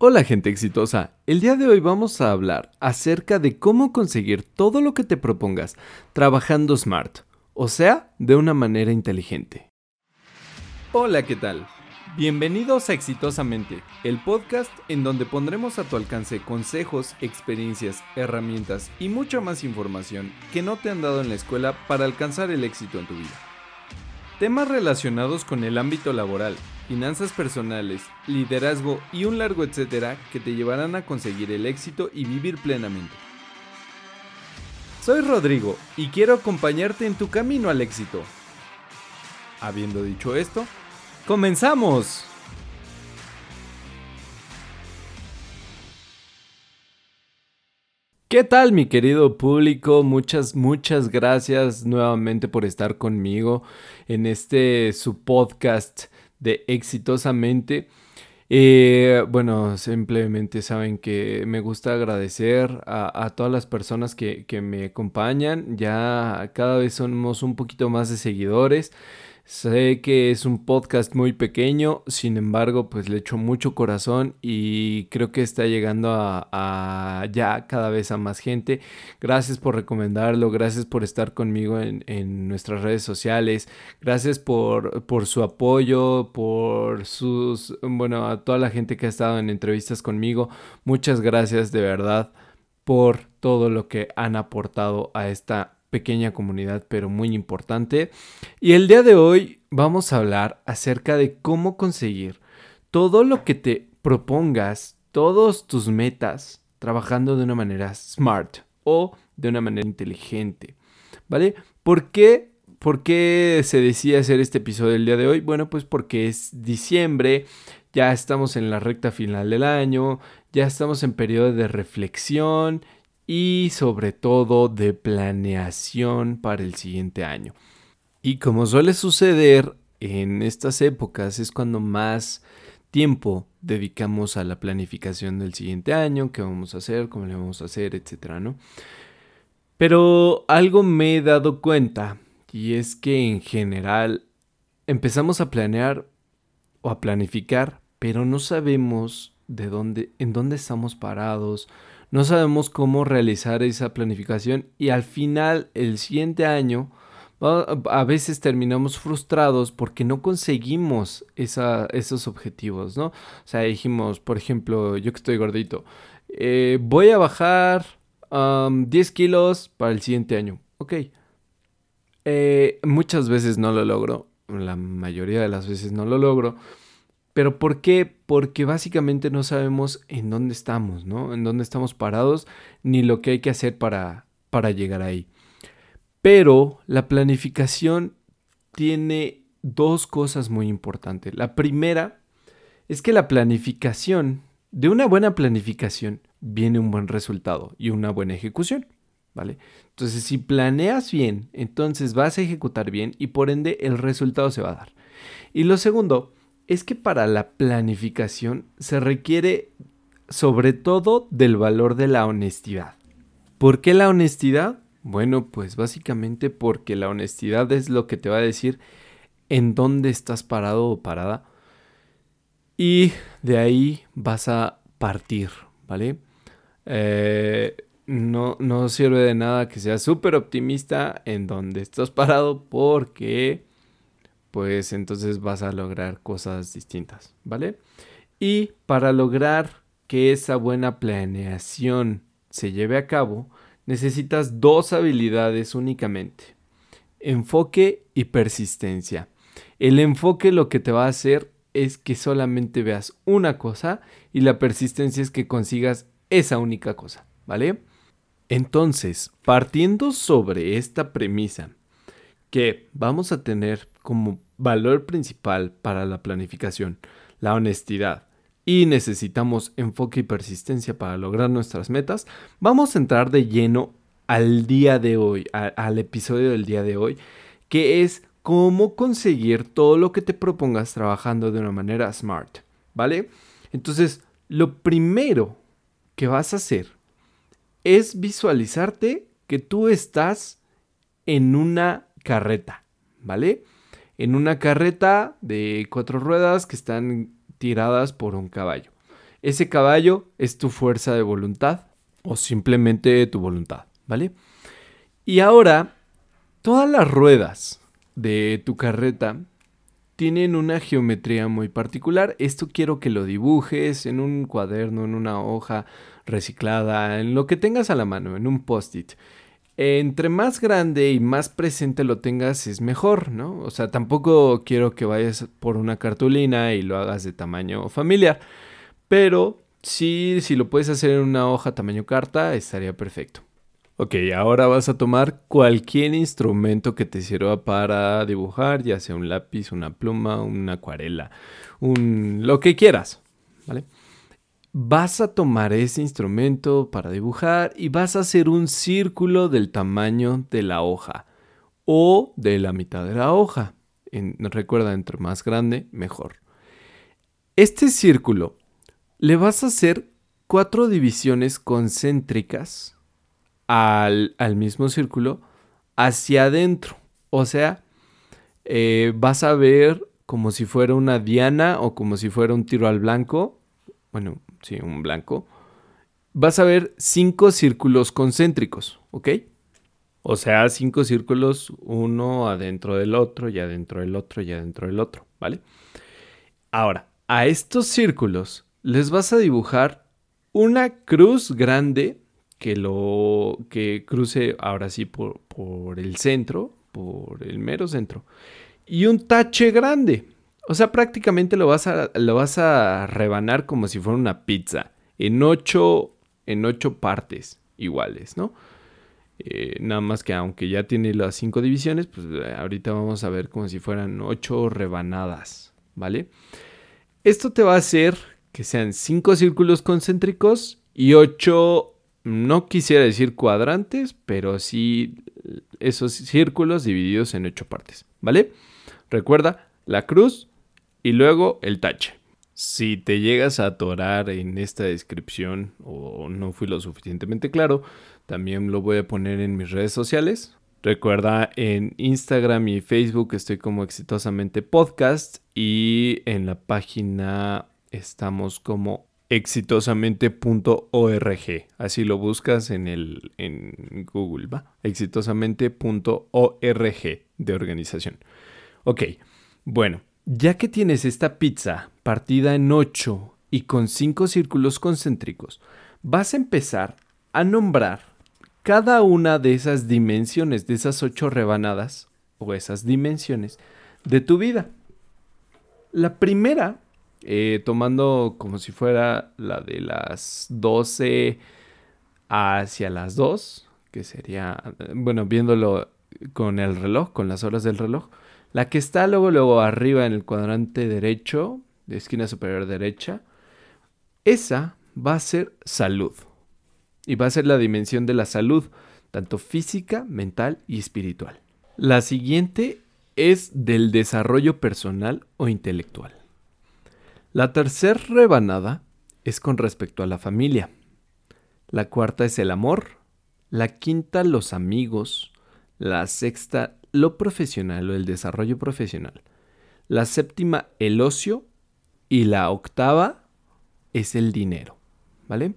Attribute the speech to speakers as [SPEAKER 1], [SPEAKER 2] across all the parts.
[SPEAKER 1] Hola gente exitosa, el día de hoy vamos a hablar acerca de cómo conseguir todo lo que te propongas trabajando smart, o sea, de una manera inteligente. Hola, ¿qué tal? Bienvenidos a Exitosamente, el podcast en donde pondremos a tu alcance consejos, experiencias, herramientas y mucha más información que no te han dado en la escuela para alcanzar el éxito en tu vida. Temas relacionados con el ámbito laboral, finanzas personales, liderazgo y un largo etcétera que te llevarán a conseguir el éxito y vivir plenamente. Soy Rodrigo y quiero acompañarte en tu camino al éxito. Habiendo dicho esto, ¡comenzamos! ¿Qué tal mi querido público? Muchas, muchas gracias nuevamente por estar conmigo en este su podcast de Exitosamente. Eh, bueno, simplemente saben que me gusta agradecer a, todas las personas que, que, me acompañan. Ya cada vez somos un poquito más de seguidores. Sé que es un podcast muy pequeño, sin embargo, pues le echo mucho corazón y creo que está llegando a, ya cada vez a más gente. Gracias por recomendarlo, gracias por estar conmigo en, nuestras redes sociales, gracias por, por, su apoyo, por sus, bueno, a toda la gente que ha estado en entrevistas conmigo. Muchas gracias de verdad por todo lo que han aportado a esta pequeña comunidad, pero muy importante. Y el día de hoy vamos a hablar acerca de cómo conseguir todo lo que te propongas, todos tus metas, trabajando de una manera smart o de una manera inteligente. ¿Vale? ¿Por qué? ¿Por qué se decía hacer este episodio el día de hoy? Bueno, pues porque es diciembre, ya estamos en la recta final del año, ya estamos en periodo de reflexión, y sobre todo de planeación para el siguiente año. Y como suele suceder en estas épocas es cuando más tiempo dedicamos a la planificación del siguiente año, qué vamos a hacer, cómo le vamos a hacer, etcétera, ¿no? Pero algo me he dado cuenta y es que en general empezamos a planear o a planificar, pero no sabemos de dónde en dónde estamos parados, no sabemos cómo realizar esa planificación y al final, el siguiente año, a veces terminamos frustrados porque no conseguimos esos objetivos, ¿no? O sea, dijimos, por ejemplo, yo que estoy gordito, eh, voy a bajar 10 kilos para el siguiente año. Ok. Eh, muchas veces no lo logro, la mayoría de las veces no lo logro. ¿Pero por qué? Porque básicamente no sabemos en dónde estamos, ¿no? En dónde estamos parados, ni lo que hay que hacer para, para llegar ahí. Pero la planificación tiene dos cosas muy importantes. La primera es que la planificación, de una buena planificación, viene un buen resultado y una buena ejecución. ¿Vale? Entonces, si planeas bien, entonces vas a ejecutar bien y por ende el resultado se va a dar. Y lo segundo es que para la planificación se requiere sobre todo del valor de la honestidad. ¿Por qué la honestidad? Bueno, pues básicamente porque la honestidad es lo que te va a decir en dónde estás parado o parada. Y de ahí vas a partir, ¿vale? Eh, no, no sirve de nada que seas súper optimista en dónde estás parado porque pues entonces vas a lograr cosas distintas, ¿vale? Y para lograr que esa buena planeación se lleve a cabo, necesitas dos habilidades únicamente. Enfoque y persistencia. El enfoque lo que te va a hacer es que solamente veas una cosa y la persistencia es que consigas esa única cosa, ¿vale? Entonces, partiendo sobre esta premisa que vamos a tener como valor principal para la planificación la honestidad y necesitamos enfoque y persistencia para lograr nuestras metas, vamos a entrar de lleno al día de hoy, al episodio del día de hoy, que es cómo conseguir todo lo que te propongas trabajando de una manera smart, ¿vale? Entonces, lo primero que vas a hacer es visualizarte que tú estás en una carreta, ¿vale? En una carreta de cuatro ruedas que están tiradas por un caballo. Ese caballo es tu fuerza de voluntad o simplemente tu voluntad, ¿vale? Y ahora, todas las ruedas de tu carreta tienen una geometría muy particular. Esto quiero que lo dibujes en un cuaderno, en una hoja reciclada, en lo que tengas a la mano, en un post-it. Entre más grande y más presente lo tengas es mejor, ¿no? O sea, tampoco quiero que vayas por una cartulina y lo hagas de tamaño familiar, pero sí, si lo puedes hacer en una hoja tamaño carta, estaría perfecto. Ok, ahora vas a tomar cualquier instrumento que te sirva para dibujar, ya sea un lápiz, una pluma, una acuarela, un lo que quieras, ¿vale? Vas a tomar ese instrumento para dibujar y vas a hacer un círculo del tamaño de la hoja o de la mitad de la hoja. recuerda, entre más grande, mejor. Este círculo le vas a hacer cuatro divisiones concéntricas al, mismo círculo hacia adentro. O sea, eh, vas a ver como si fuera una diana o como si fuera un tiro al blanco. Bueno, sí, un blanco. Vas a ver cinco círculos concéntricos, ¿ok? O sea, cinco círculos, uno adentro del otro, y adentro del otro, y adentro del otro, ¿vale? Ahora, a estos círculos les vas a dibujar una cruz grande que lo que cruce ahora sí por, por el centro, por el mero centro, y un tache grande. O sea, prácticamente lo vas a, lo vas a rebanar como si fuera una pizza, en ocho, en ocho partes iguales, ¿no? Eh, nada más que aunque ya tiene las cinco divisiones, pues eh, ahorita vamos a ver como si fueran ocho rebanadas, ¿vale? Esto te va a hacer que sean cinco círculos concéntricos y ocho no quisiera decir cuadrantes, pero sí esos círculos divididos en ocho partes, ¿vale? Recuerda la cruz y luego el tache. Si te llegas a atorar en esta descripción o no fui lo suficientemente claro, también lo voy a poner en mis redes sociales. Recuerda en Instagram y Facebook estoy como exitosamente podcast y en la página estamos como exitosamente.org. Así lo buscas en, el, en Google, ¿va? Exitosamente.org de organización. Ok, bueno, ya que tienes esta pizza partida en 8 y con 5 círculos concéntricos, vas a empezar a nombrar cada una de esas dimensiones, de esas 8 rebanadas o esas dimensiones de tu vida. La primera eh, tomando como si fuera la de las 12 hacia las 2, que sería, bueno, viéndolo con el reloj, con las horas del reloj. La que está luego, luego arriba en el cuadrante derecho, de esquina superior derecha, esa va a ser salud. Y va a ser la dimensión de la salud, tanto física, mental y espiritual. La siguiente es del desarrollo personal o intelectual. La tercera rebanada es con respecto a la familia. La cuarta es el amor. La quinta los amigos. La sexta lo profesional o el desarrollo profesional. La séptima el ocio. Y la octava es el dinero. ¿Vale?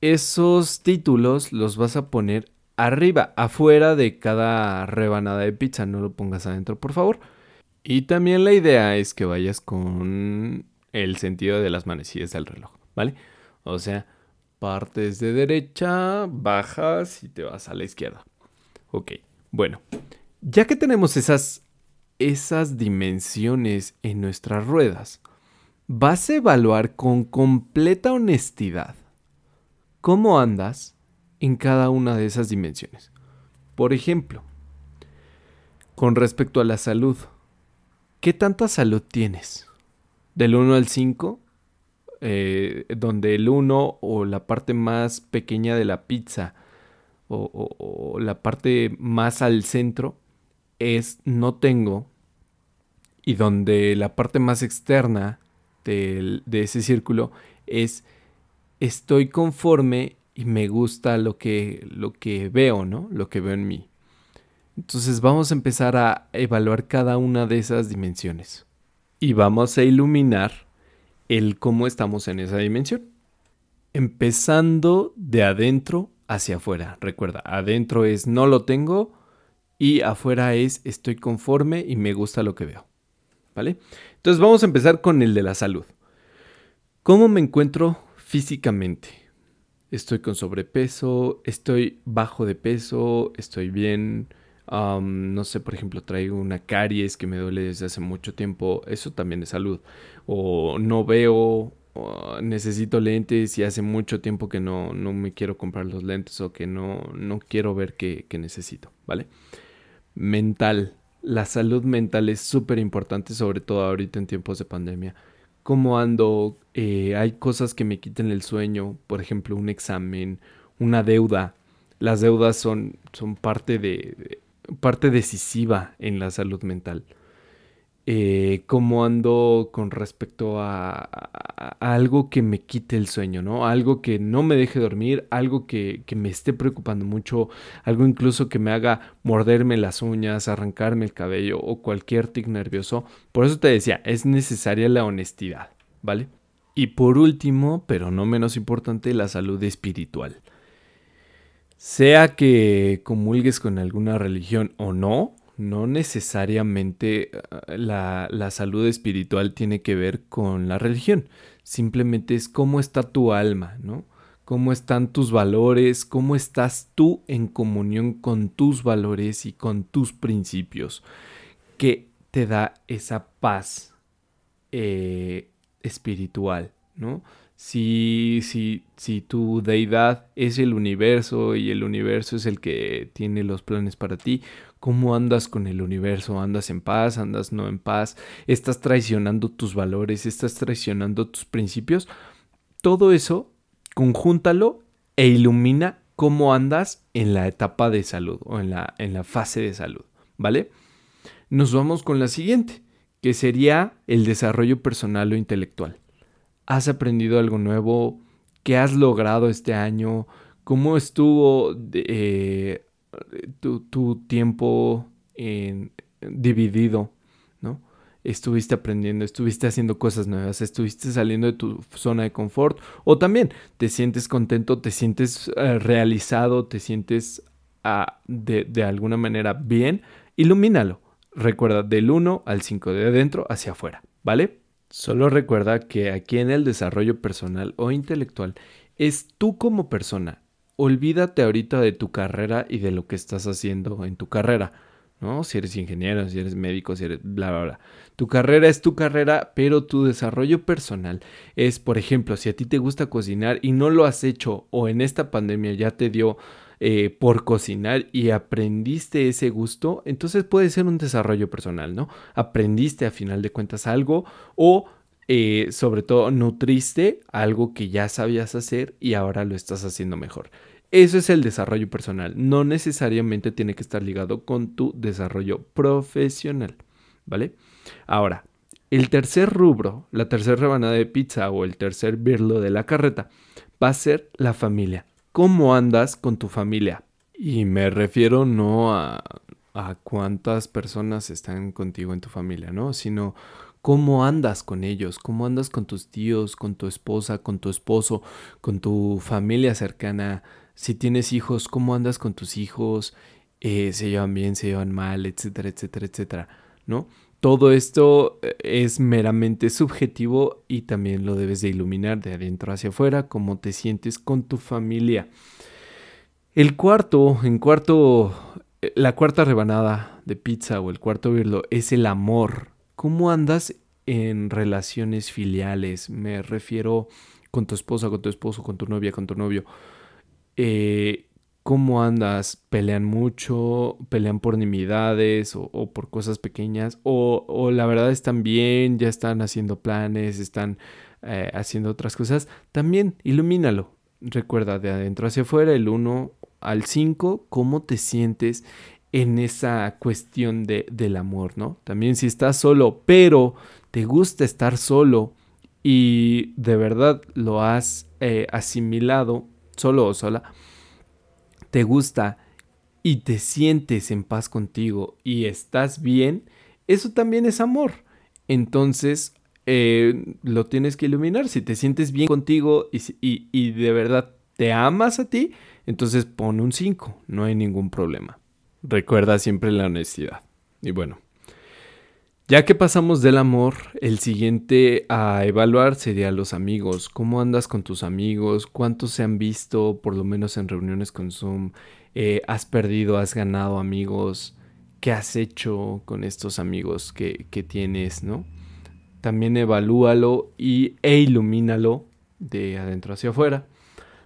[SPEAKER 1] Esos títulos los vas a poner arriba, afuera de cada rebanada de pizza. No lo pongas adentro, por favor. Y también la idea es que vayas con el sentido de las manecillas del reloj, ¿vale? O sea, partes de derecha, bajas y te vas a la izquierda. Ok, bueno, ya que tenemos esas, esas dimensiones en nuestras ruedas, vas a evaluar con completa honestidad cómo andas en cada una de esas dimensiones. Por ejemplo, con respecto a la salud, ¿Qué tanta salud tienes? Del 1 al 5, eh, donde el 1 o la parte más pequeña de la pizza o, la parte más al centro es no tengo y donde la parte más externa de, de ese círculo es estoy conforme y me gusta lo que, lo que veo, ¿no? Lo que veo en mí. Entonces vamos a empezar a evaluar cada una de esas dimensiones. Y vamos a iluminar el cómo estamos en esa dimensión. Empezando de adentro hacia afuera. Recuerda, adentro es no lo tengo y afuera es estoy conforme y me gusta lo que veo. ¿Vale? Entonces vamos a empezar con el de la salud. ¿Cómo me encuentro físicamente? Estoy con sobrepeso, estoy bajo de peso, estoy bien, no sé, por ejemplo, traigo una caries que me duele desde hace mucho tiempo, eso también es salud. O no veo, necesito lentes y hace mucho tiempo que no, no, me quiero comprar los lentes o que no, no quiero ver qué, necesito, ¿vale? Mental. La salud mental es súper importante, sobre todo ahorita en tiempos de pandemia. ¿Cómo ando? Eh, hay cosas que me quiten el sueño, por ejemplo, un examen, una deuda. Las deudas son, son parte de, parte decisiva en la salud mental. Eh, cómo ando con respecto a, algo que me quite el sueño, ¿no? Algo que no me deje dormir, algo que, que, me esté preocupando mucho, algo incluso que me haga morderme las uñas, arrancarme el cabello o cualquier tic nervioso. Por eso te decía, es necesaria la honestidad, ¿vale? Y por último, pero no menos importante, la salud espiritual. Sea que comulgues con alguna religión o no, no necesariamente eh, la, la, salud espiritual tiene que ver con la religión. Simplemente es cómo está tu alma, ¿no? Cómo están tus valores, cómo estás tú en comunión con tus valores y con tus principios, que te da esa paz eh, espiritual, ¿no? Si, si, si tu deidad es el universo y el universo es el que tiene los planes para ti, ¿cómo andas con el universo? ¿Andas en paz? ¿Andas no en paz? ¿Estás traicionando tus valores? ¿Estás traicionando tus principios? Todo eso, conjúntalo e ilumina cómo andas en la etapa de salud o en la, en la fase de salud, ¿vale? Nos vamos con la siguiente, que sería el desarrollo personal o intelectual. ¿Has aprendido algo nuevo? ¿Qué has logrado este año? ¿Cómo estuvo eh, tu, tiempo dividido? ¿no? Estuviste aprendiendo, estuviste haciendo cosas nuevas, estuviste saliendo de tu zona de confort o también te sientes contento, te sientes eh, realizado, te sientes ah, de, de alguna manera bien, ilumínalo. Recuerda del 1 al 5 de adentro hacia afuera, ¿vale? Solo recuerda que aquí en el desarrollo personal o intelectual es tú como persona. Olvídate ahorita de tu carrera y de lo que estás haciendo en tu carrera. ¿no? Si eres ingeniero, si eres médico, si eres bla, bla, bla. Tu carrera es tu carrera, pero tu desarrollo personal es, por ejemplo, si a ti te gusta cocinar y no lo has hecho o en esta pandemia ya te dio eh, por cocinar y aprendiste ese gusto, entonces puede ser un desarrollo personal, ¿no? Aprendiste a final de cuentas algo o eh, sobre todo nutriste algo que ya sabías hacer y ahora lo estás haciendo mejor. Eso es el desarrollo personal. No necesariamente tiene que estar ligado con tu desarrollo profesional. ¿Vale? Ahora, el tercer rubro, la tercera rebanada de pizza o el tercer birlo de la carreta va a ser la familia cómo andas con tu familia. Y me refiero no a, a cuántas personas están contigo en tu familia, ¿no? Sino cómo andas con ellos, cómo andas con tus tíos, con tu esposa, con tu esposo, con tu familia cercana. Si tienes hijos, cómo andas con tus hijos, eh, se llevan bien, se llevan mal, etcétera, etcétera, etcétera, ¿no? Todo esto eh, es meramente subjetivo y también lo debes de iluminar de adentro hacia afuera, cómo te sientes con tu familia. El cuarto, en cuarto, eh, la cuarta rebanada de pizza o el cuarto virlo es el amor. ¿Cómo andas en relaciones filiales? Me refiero con tu esposa, con tu esposo, con tu novia, con tu novio. Eh, ¿Cómo andas? ¿Pelean mucho? ¿Pelean por nimiedades o, por cosas pequeñas? O, la verdad están bien? ¿Ya están haciendo planes? ¿Están eh, haciendo otras cosas? También ilumínalo. Recuerda de adentro hacia afuera, el 1 al 5, cómo te sientes en esa cuestión de, del amor, ¿no? También si estás solo, pero te gusta estar solo y de verdad lo has eh, asimilado, solo o sola, te gusta y te sientes en paz contigo y estás bien, eso también es amor. Entonces, eh, lo tienes que iluminar. Si te sientes bien contigo y, y de verdad te amas a ti, entonces pon un 5, no hay ningún problema. Recuerda siempre la honestidad. Y bueno, ya que pasamos del amor, el siguiente a evaluar sería los amigos. ¿Cómo andas con tus amigos? ¿Cuántos se han visto, por lo menos en reuniones con Zoom? Eh, ¿Has perdido, has ganado amigos? ¿Qué has hecho con estos amigos que, que tienes, no? También evalúalo y, e ilumínalo de adentro hacia afuera.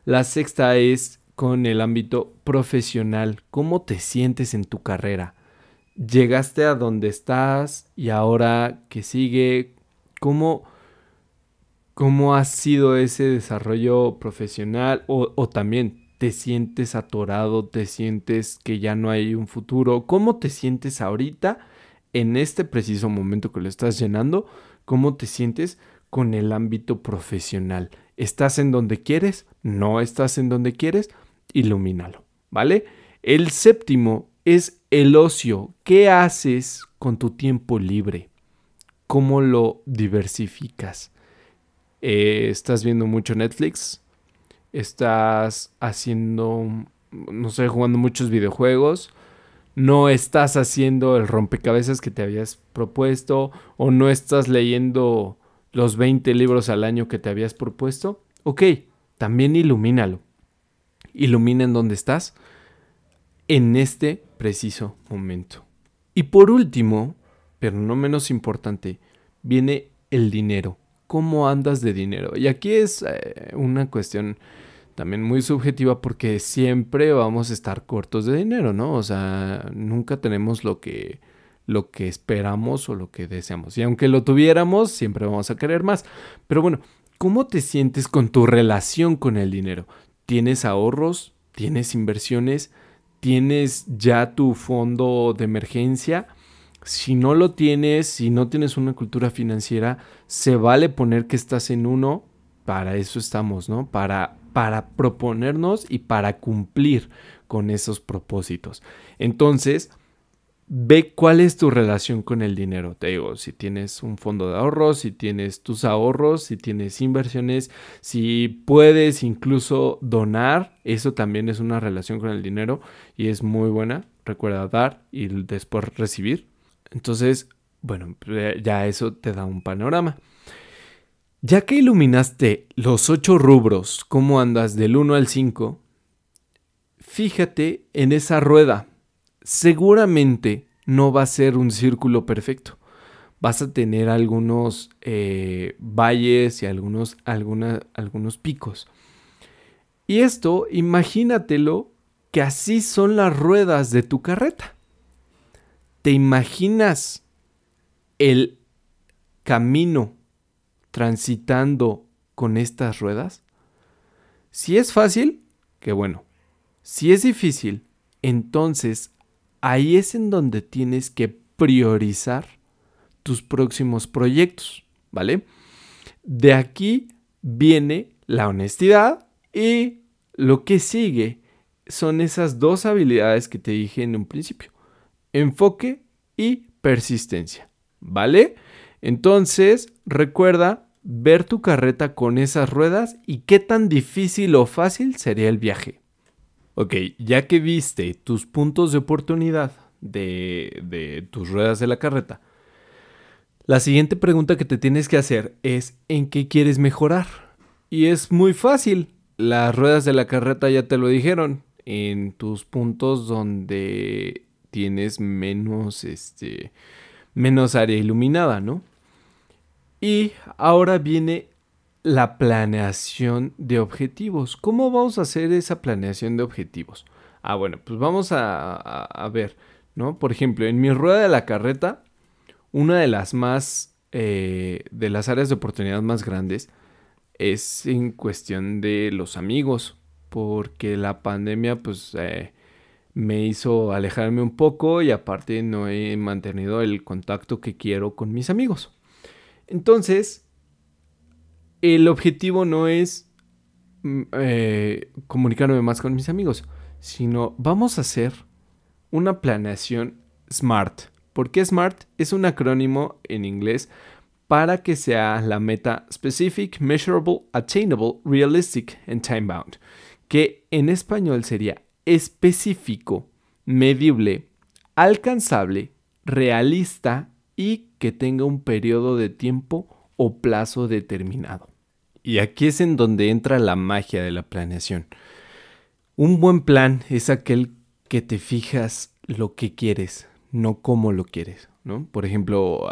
[SPEAKER 1] La sexta es con el ámbito profesional. ¿Cómo te sientes en tu carrera? Llegaste a donde estás y ahora que sigue, ¿cómo, cómo ha sido ese desarrollo profesional o, o también te sientes atorado, te sientes que ya no hay un futuro, cómo te sientes ahorita en este preciso momento que lo estás llenando, cómo te sientes con el ámbito profesional. ¿Estás en donde quieres? ¿No estás en donde quieres? Ilumínalo, ¿vale? El séptimo es el ocio. ¿Qué haces con tu tiempo libre? ¿Cómo lo diversificas? Eh, ¿Estás viendo mucho Netflix? ¿Estás haciendo, no sé, jugando muchos videojuegos? ¿No estás haciendo el rompecabezas que te habías propuesto? ¿O no estás leyendo los 20 libros al año que te habías propuesto? Ok, también ilumínalo. Ilumina en dónde estás en este preciso momento. Y por último, pero no menos importante, viene el dinero. ¿Cómo andas de dinero? Y aquí es eh, una cuestión también muy subjetiva porque siempre vamos a estar cortos de dinero, ¿no? O sea, nunca tenemos lo que lo que esperamos o lo que deseamos. Y aunque lo tuviéramos, siempre vamos a querer más. Pero bueno, ¿cómo te sientes con tu relación con el dinero? ¿Tienes ahorros? ¿Tienes inversiones? Tienes ya tu fondo de emergencia. Si no lo tienes, si no tienes una cultura financiera, se vale poner que estás en uno. Para eso estamos, ¿no? Para, para proponernos y para cumplir con esos propósitos. Entonces, ve cuál es tu relación con el dinero. Te digo, si tienes un fondo de ahorros, si tienes tus ahorros, si tienes inversiones, si puedes incluso donar, eso también es una relación con el dinero y es muy buena. Recuerda dar y después recibir. Entonces, bueno, ya eso te da un panorama. Ya que iluminaste los ocho rubros, cómo andas del 1 al 5, fíjate en esa rueda seguramente no va a ser un círculo perfecto. Vas a tener algunos eh, valles y algunos, algunos picos. Y esto, imagínatelo que así son las ruedas de tu carreta. ¿Te imaginas el camino transitando con estas ruedas? Si es fácil, qué bueno. Si es difícil, entonces ahí es en donde tienes que priorizar tus próximos proyectos, ¿vale? De aquí viene la honestidad y lo que sigue son esas dos habilidades que te dije en un principio, enfoque y persistencia, ¿vale? Entonces, recuerda ver tu carreta con esas ruedas y qué tan difícil o fácil sería el viaje. Ok, ya que viste tus puntos de oportunidad de, tus ruedas de la carreta, la siguiente pregunta que te tienes que hacer es ¿en qué quieres mejorar? Y es muy fácil. Las ruedas de la carreta ya te lo dijeron. En tus puntos donde tienes menos, este, menos área iluminada, ¿no? Y ahora viene la planeación de objetivos. ¿Cómo vamos a hacer esa planeación de objetivos? Ah, bueno, pues vamos a, ver, ¿no? Por ejemplo, en mi rueda de la carreta, una de las más, eh, de las áreas de oportunidad más grandes es en cuestión de los amigos, porque la pandemia, pues, eh, me hizo alejarme un poco y aparte no he mantenido el contacto que quiero con mis amigos. Entonces, el objetivo no es mm, eh, comunicarme más con mis amigos, sino vamos a hacer una planeación SMART. ¿Por qué SMART? Es un acrónimo en inglés para que sea la meta specific, measurable, attainable, realistic and time bound, que en español sería específico, medible, alcanzable, realista y que tenga un periodo de tiempo o plazo determinado. Y aquí es en donde entra la magia de la planeación. Un buen plan es aquel que te fijas lo que quieres, no cómo lo quieres, ¿no? Por ejemplo,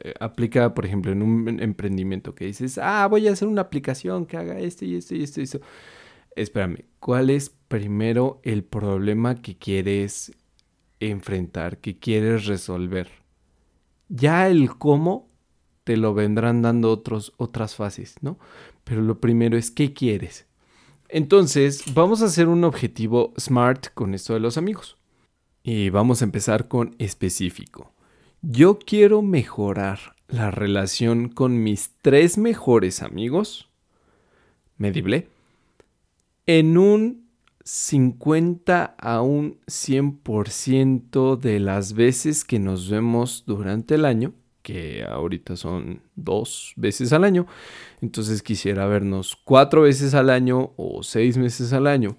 [SPEAKER 1] eh, aplica, por ejemplo, en un emprendimiento que dices, ah, voy a hacer una aplicación que haga esto y esto y esto y esto. Espérame, ¿cuál es primero el problema que quieres enfrentar, que quieres resolver? Ya el cómo te lo vendrán dando otras fases, ¿no? Pero lo primero es qué quieres. Entonces, vamos a hacer un objetivo SMART con esto de los amigos. Y vamos a empezar con específico. Yo quiero mejorar la relación con mis tres mejores amigos, medible, en un 50 a un 100% de las veces que nos vemos durante el año, que ahorita son dos veces al año, entonces quisiera vernos cuatro veces al año o seis meses al año.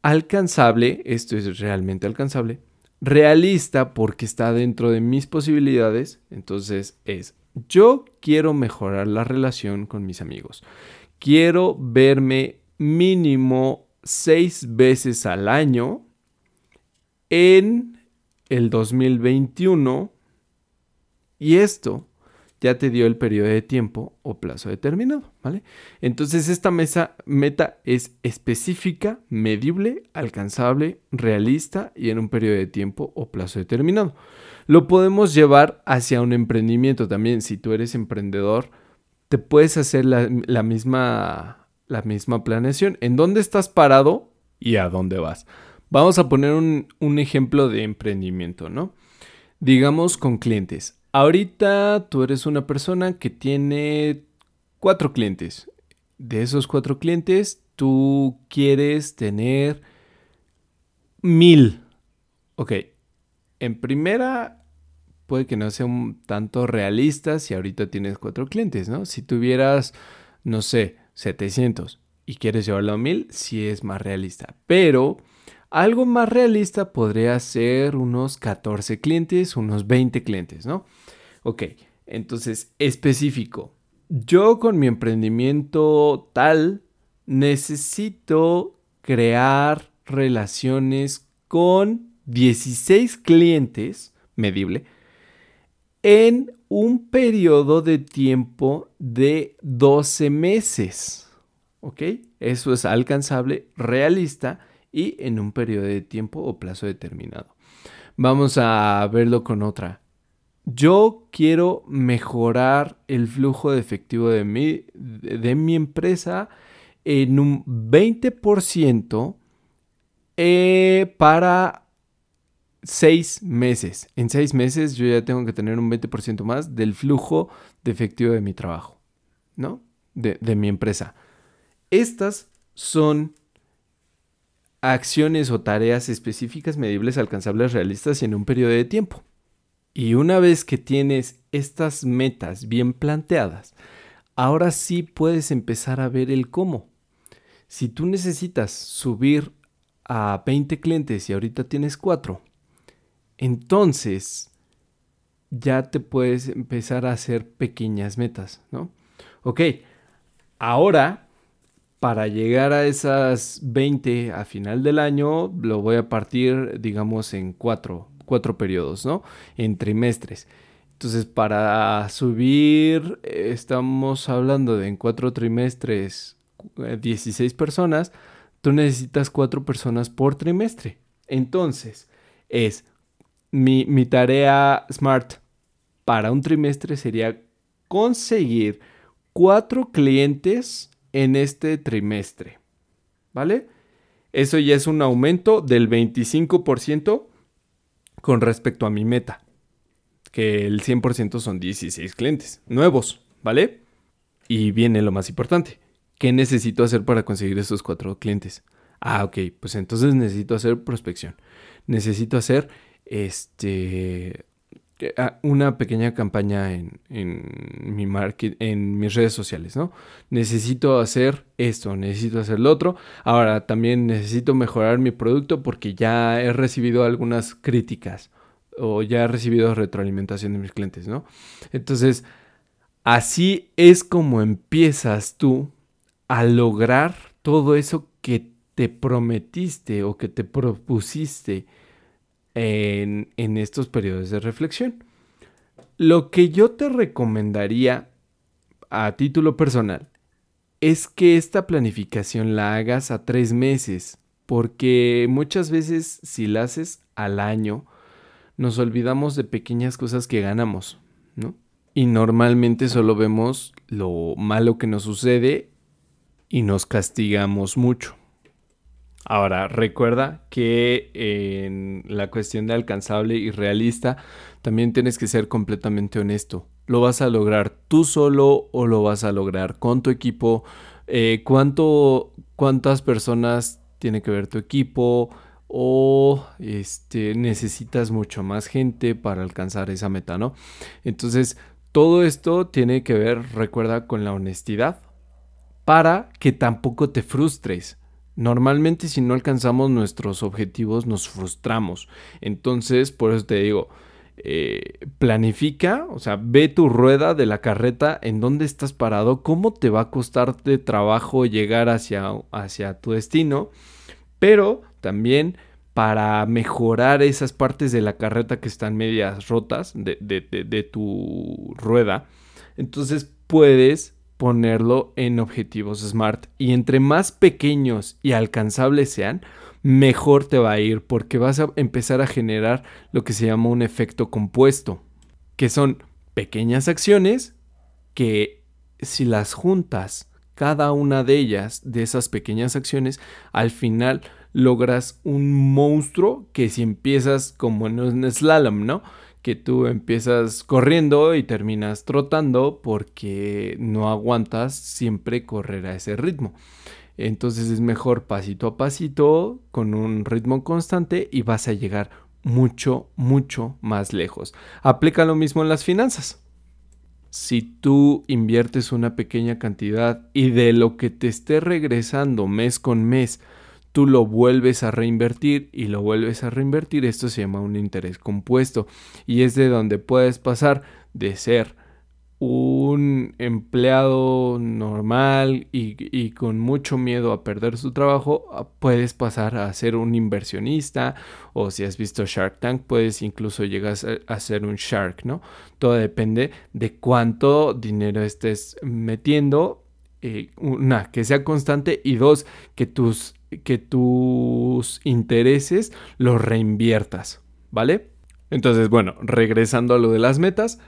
[SPEAKER 1] Alcanzable, esto es realmente alcanzable, realista porque está dentro de mis posibilidades. Entonces es, yo quiero mejorar la relación con mis amigos. Quiero verme mínimo seis veces al año en el 2021. Y esto ya te dio el periodo de tiempo o plazo determinado, ¿vale? Entonces esta mesa, meta es específica, medible, alcanzable, realista y en un periodo de tiempo o plazo determinado. Lo podemos llevar hacia un emprendimiento también. Si tú eres emprendedor, te puedes hacer la, misma, la misma planeación. ¿En dónde estás parado y a dónde vas? Vamos a poner un, un ejemplo de emprendimiento, ¿no? Digamos con clientes Ahorita tú eres una persona que tiene cuatro clientes. De esos cuatro clientes, tú quieres tener mil. Ok, en primera puede que no sea un tanto realista si ahorita tienes cuatro clientes, ¿no? Si tuvieras, no sé, 700 y quieres llevarlo a mil, sí es más realista. Pero algo más realista podría ser unos 14 clientes, unos 20 clientes, ¿no? Ok, entonces específico. Yo con mi emprendimiento tal necesito crear relaciones con 16 clientes, medible, en un periodo de tiempo de 12 meses. ¿Ok? Eso es alcanzable, realista y en un periodo de tiempo o plazo determinado. Vamos a verlo con otra. Yo quiero mejorar el flujo de efectivo de mi, de, mi empresa en un 20% eh, para seis meses. En seis meses yo ya tengo que tener un 20% más del flujo de efectivo de mi trabajo, ¿no? De, de mi empresa. Estas son acciones o tareas específicas, medibles, alcanzables, realistas y en un periodo de tiempo. Y una vez que tienes estas metas bien planteadas, ahora sí puedes empezar a ver el cómo. Si tú necesitas subir a 20 clientes y ahorita tienes 4, entonces ya te puedes empezar a hacer pequeñas metas, ¿no? Ok, ahora para llegar a esas 20 a final del año, lo voy a partir, digamos, en 4 cuatro periodos, ¿no? En trimestres. Entonces, para subir, estamos hablando de en cuatro trimestres, 16 personas, tú necesitas cuatro personas por trimestre. Entonces, es mi, mi tarea SMART para un trimestre sería conseguir cuatro clientes en este trimestre. ¿Vale? Eso ya es un aumento del 25% con respecto a mi meta, que el 100% son 16 clientes nuevos, ¿vale? Y viene lo más importante. ¿Qué necesito hacer para conseguir esos cuatro clientes? Ah, ok, pues entonces necesito hacer prospección. Necesito hacer este una pequeña campaña en, mi market, en mis redes sociales, ¿no? Necesito hacer esto, necesito hacer lo otro. Ahora también necesito mejorar mi producto porque ya he recibido algunas críticas o ya he recibido retroalimentación de mis clientes, ¿no? Entonces, así es como empiezas tú a lograr todo eso que te prometiste o que te propusiste en, estos periodos de reflexión. Lo que yo te recomendaría a título personal es que esta planificación la hagas a tres meses, porque muchas veces si la haces al año, nos olvidamos de pequeñas cosas que ganamos, ¿no? Y normalmente solo vemos lo malo que nos sucede y nos castigamos mucho. Ahora, recuerda que en la cuestión de alcanzable y realista, también tienes que ser completamente honesto. ¿Lo vas a lograr tú solo o lo vas a lograr con tu equipo? Eh, ¿cuánto, ¿Cuántas personas tiene que ver tu equipo? ¿O este, necesitas mucho más gente para alcanzar esa meta, no? Entonces, todo esto tiene que ver, recuerda, con la honestidad para que tampoco te frustres Normalmente si no alcanzamos nuestros objetivos nos frustramos. Entonces, por eso te digo, eh, planifica, o sea, ve tu rueda de la carreta, en dónde estás parado, cómo te va a costar de trabajo llegar hacia, hacia tu destino, pero también para mejorar esas partes de la carreta que están medias rotas de, de tu rueda, entonces puedes ponerlo en objetivos SMART. Y entre más pequeños y alcanzables sean, mejor te va a ir porque vas a empezar a generar lo que se llama un efecto compuesto, que son pequeñas acciones que si las juntas, cada una de ellas, de esas pequeñas acciones, al final logras un monstruo que si empiezas como en un slalom, ¿no? Que tú empiezas corriendo y terminas trotando porque no aguantas siempre correr a ese ritmo. Entonces es mejor pasito a pasito, con un ritmo constante y vas a llegar mucho, mucho más lejos. Aplica lo mismo en las finanzas. Si tú inviertes una pequeña cantidad y de lo que te esté regresando mes con mes, tú lo vuelves a reinvertir y lo vuelves a reinvertir, esto se llama un interés compuesto y es de donde puedes pasar de ser un empleado normal y, con mucho miedo a perder su trabajo, puedes pasar a ser un inversionista o si has visto Shark Tank, puedes incluso llegar a ser un shark, ¿no? Todo depende de cuánto dinero estés metiendo. Eh, una, que sea constante y dos, que tus que tus intereses los reinviertas, ¿vale? Entonces, bueno, regresando a lo de las metas,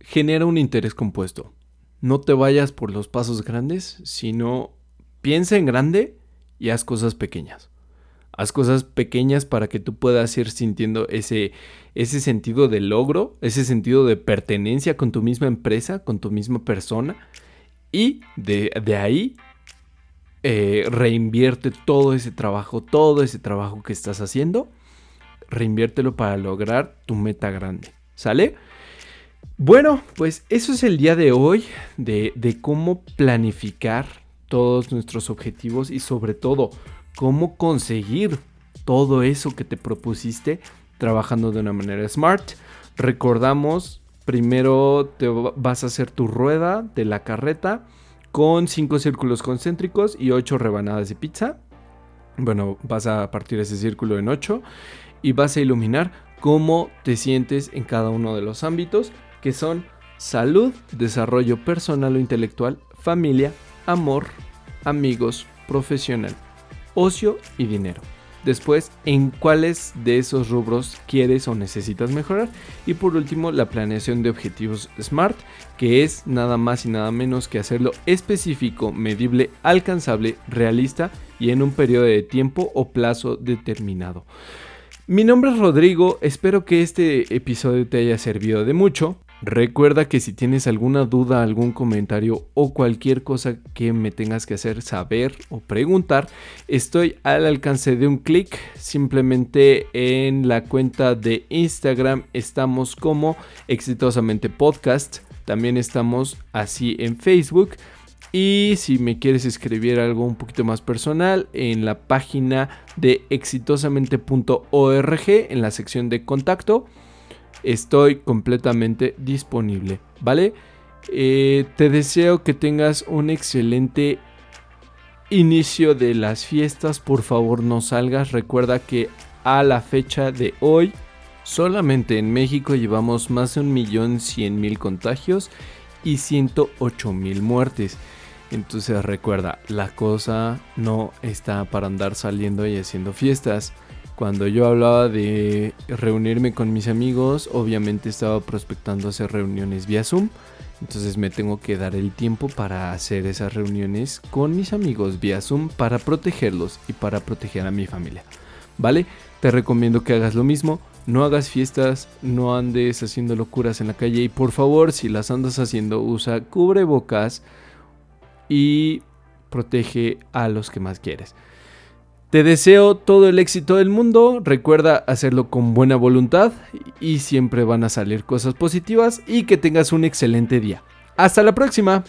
[SPEAKER 1] genera un interés compuesto. No te vayas por los pasos grandes, sino piensa en grande y haz cosas pequeñas. Haz cosas pequeñas para que tú puedas ir sintiendo ese, ese sentido de logro, ese sentido de pertenencia con tu misma empresa, con tu misma persona. Y de, de ahí eh, reinvierte todo ese trabajo, todo ese trabajo que estás haciendo, reinviértelo para lograr tu meta grande. ¿Sale? Bueno, pues eso es el día de hoy de, de cómo planificar todos nuestros objetivos y sobre todo cómo conseguir todo eso que te propusiste trabajando de una manera smart. Recordamos, primero te vas a hacer tu rueda de la carreta con 5 círculos concéntricos y 8 rebanadas de pizza. Bueno, vas a partir ese círculo en 8 y vas a iluminar cómo te sientes en cada uno de los ámbitos que son salud, desarrollo personal o intelectual, familia, amor, amigos, profesional, ocio y dinero. Después, en cuáles de esos rubros quieres o necesitas mejorar. Y por último, la planeación de objetivos SMART, que es nada más y nada menos que hacerlo específico, medible, alcanzable, realista y en un periodo de tiempo o plazo determinado. Mi nombre es Rodrigo, espero que este episodio te haya servido de mucho. Recuerda que si tienes alguna duda, algún comentario o cualquier cosa que me tengas que hacer saber o preguntar, estoy al alcance de un clic. Simplemente en la cuenta de Instagram estamos como exitosamente podcast. También estamos así en Facebook. Y si me quieres escribir algo un poquito más personal, en la página de exitosamente.org, en la sección de contacto, estoy completamente disponible, ¿vale? Eh, te deseo que tengas un excelente inicio de las fiestas. Por favor, no salgas. Recuerda que a la fecha de hoy, solamente en México llevamos más de 1.100.000 contagios y 108.000 muertes. Entonces recuerda, la cosa no está para andar saliendo y haciendo fiestas. Cuando yo hablaba de reunirme con mis amigos, obviamente estaba prospectando hacer reuniones vía Zoom. Entonces me tengo que dar el tiempo para hacer esas reuniones con mis amigos vía Zoom para protegerlos y para proteger a mi familia. ¿Vale? Te recomiendo que hagas lo mismo. No hagas fiestas, no andes haciendo locuras en la calle y por favor, si las andas haciendo, usa cubrebocas y protege a los que más quieres. Te deseo todo el éxito del mundo, recuerda hacerlo con buena voluntad y siempre van a salir cosas positivas y que tengas un excelente día. Hasta la próxima.